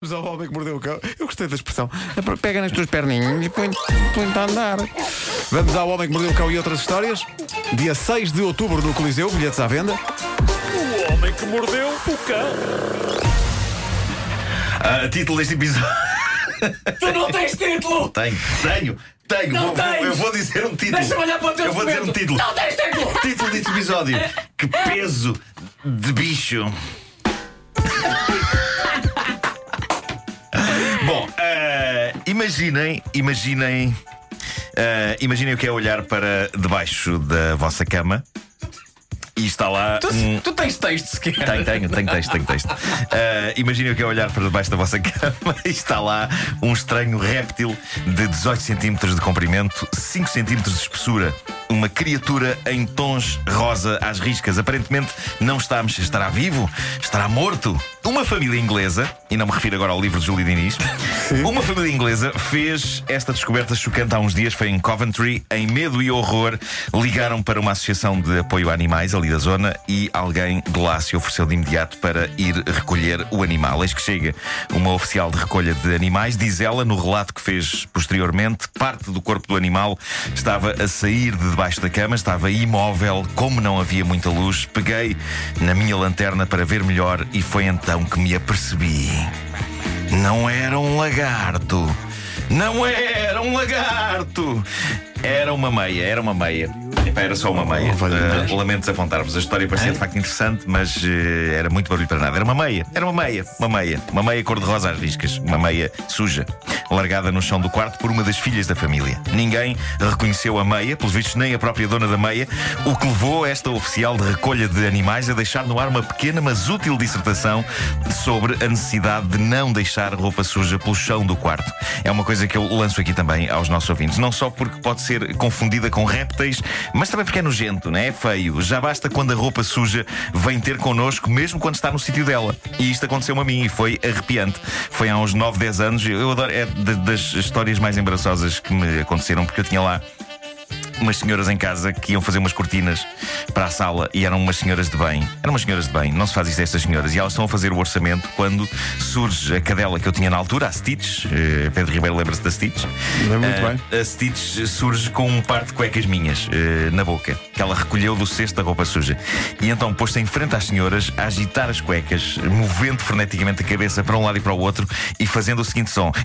Vamos ao homem que mordeu o cão. Eu gostei da expressão. Pega nas tuas perninhas e põe-te põe a andar. Vamos ao homem que mordeu o cão e outras histórias. Dia 6 de outubro no Coliseu, bilhetes à venda. O homem que mordeu o cão. Ah, título deste episódio. Tu não tens título! Tenho, tenho, tenho. Não Vou- vou- tens! eu vou dizer um título. Deixa-me olhar para o teu Eu vou dizer um título. Não tens título! Título deste episódio. Que peso de bicho. imaginem, imaginem, ah, imaginem o que é olhar para debaixo da vossa cama e está lá Tu, um, tu tens texto sequer. Tenho, tenho, tenho texto, tenho texto. Uh, Imaginem o que é olhar para debaixo da vossa cama e está lá um estranho réptil de 18 centímetros de comprimento, 5 centímetros de espessura. Uma criatura em tons rosa às riscas. Aparentemente não está a mexer. Estará vivo? Estará morto? Uma família inglesa, e não me refiro agora ao livro de Júlio Diniz, uma família inglesa fez esta descoberta chocante há uns dias. Foi em Coventry, em medo e horror. Ligaram para uma associação de apoio a animais ali da zona e alguém de lá se ofereceu de imediato para ir recolher o animal. Eis que chega uma oficial de recolha de animais. Diz ela, no relato que fez posteriormente, parte do corpo do animal estava a sair de debaixo da cama, estava imóvel, como não havia muita luz. Peguei na minha lanterna para ver melhor e foi então que me apercebi. Não era um lagarto. Não era um lagarto. Era uma meia, era uma meia. Epá, era só uma meia. Uh, lamento desapontar-vos. A história parecia de facto interessante, mas eh, era muito barulho para nada. Era uma meia, era uma meia, uma meia. Uma meia cor-de-rosa às riscas. Uma meia suja. Largada no chão do quarto por uma das filhas da família. Ninguém reconheceu a meia, pelos vistos, nem a própria dona da meia, o que levou esta oficial de recolha de animais a deixar no ar uma pequena, mas útil dissertação sobre a necessidade de não deixar roupa suja pelo chão do quarto. É uma coisa que eu lanço aqui também aos nossos ouvintes. Não só porque pode ser confundida com répteis, mas também porque é nojento, é? É feio. Já basta quando a roupa suja vem ter connosco, mesmo quando está no sítio dela. E isto aconteceu-me a mim e foi arrepiante. Foi há uns 9, 10 anos. Eu adoro, é da- das histórias mais embaraçosas que me aconteceram, porque eu tinha lá umas senhoras em casa que iam fazer umas cortinas para a sala e eram umas senhoras de bem. Eram umas senhoras de bem, não se faz isso a estas senhoras. E elas estão a fazer o orçamento quando surge a cadela que eu tinha na altura, a Stitch. Eh, Pedro Ribeiro lembra-se da Stitch. Lembro muito Eh, bem. A Stitch surge com um par de cuecas minhas eh, na boca, que ela recolheu do cesto da roupa suja. E então pôs-se em frente às senhoras a agitar as cuecas, movendo freneticamente a cabeça para um lado e para o outro e fazendo o seguinte som.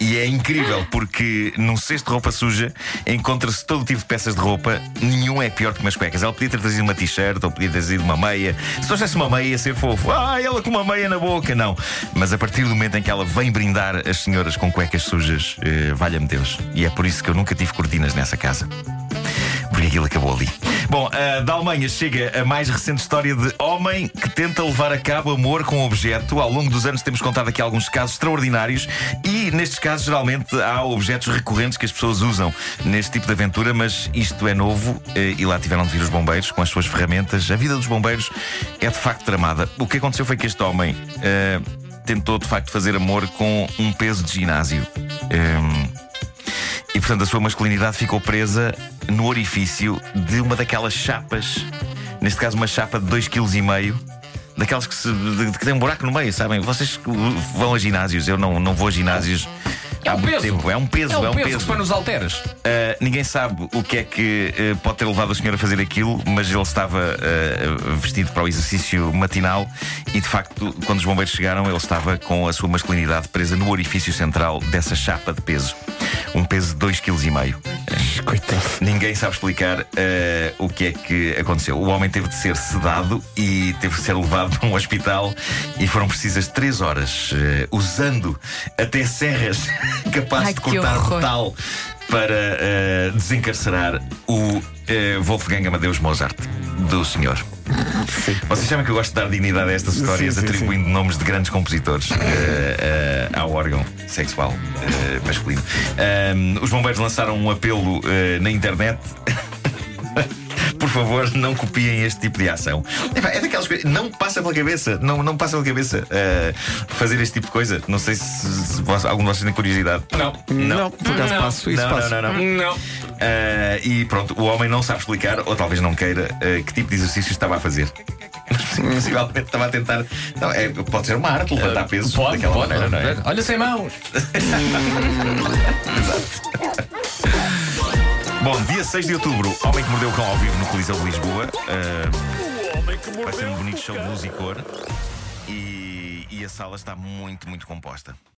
E é incrível porque num cesto de roupa suja encontra-se todo tipo de peças de roupa, nenhum é pior que umas cuecas. Ela podia ter trazido uma t-shirt ou podia ter trazido uma meia. Se trouxesse uma meia ia ser fofo. Ah, ela com uma meia na boca. Não. Mas a partir do momento em que ela vem brindar as senhoras com cuecas sujas, eh, valha-me Deus. E é por isso que eu nunca tive cortinas nessa casa. Porque aquilo acabou ali. Bom, da Alemanha chega a mais recente história de homem que tenta levar a cabo amor com objeto. Ao longo dos anos temos contado aqui alguns casos extraordinários e nestes casos geralmente há objetos recorrentes que as pessoas usam neste tipo de aventura, mas isto é novo eh, e lá tiveram de vir os bombeiros com as suas ferramentas. A vida dos bombeiros é de facto tramada. O que aconteceu foi que este homem eh, tentou de facto fazer amor com um peso de ginásio. Ehm, e portanto a sua masculinidade ficou presa no orifício de uma daquelas chapas, neste caso uma chapa de 2,5 kg. Daquelas que, se, de- que tem um buraco no meio, sabem? Vocês vão a ginásios, eu não, não vou a ginásios. É um peso. tempo. É um peso, É um é um peso, peso. que põe nos alteras. Uh, ninguém sabe o que é que uh, pode ter levado o senhor a fazer aquilo, mas ele estava uh, vestido para o exercício matinal e, de facto, quando os bombeiros chegaram, ele estava com a sua masculinidade presa no orifício central dessa chapa de peso. Um peso de 2,5 kg. Coitado. Ninguém sabe explicar uh, o que é que aconteceu. O homem teve de ser sedado e teve de ser levado para um hospital e foram precisas três horas, uh, usando até serras capazes Ai, de cortar metal para uh, desencarcerar o uh, Wolfgang Amadeus Mozart do senhor. Vocês sabem que eu gosto de dar dignidade a estas histórias, Sim, sim, atribuindo nomes de grandes compositores uh, uh, ao órgão sexual uh, masculino. Um, os bombeiros lançaram um apelo uh, na internet. Por favor, não copiem este tipo de ação. É daquelas coisas. Não passa pela cabeça. Não, não passa pela cabeça uh, fazer este tipo de coisa. Não sei se, se vos- algum de vocês tem curiosidade. Não. Não, por acaso Não. passo. Isso não, passo. não, não, não. Não. Ah, e pronto, o homem não sabe explicar, ou talvez não queira, ah, que tipo de exercício estava a fazer. Possivelmente estava a tentar. Não, é, pode ser uma arte levantar pesos Pode, daquela pode. maneira, não é? Olha sem mãos. Bom, dia 6 de outubro, Homem que Mordeu o Cão ao vivo no Coliseu de Lisboa. Que vai ser um bonito show de luz e cor. E, e a sala está muito, muito composta.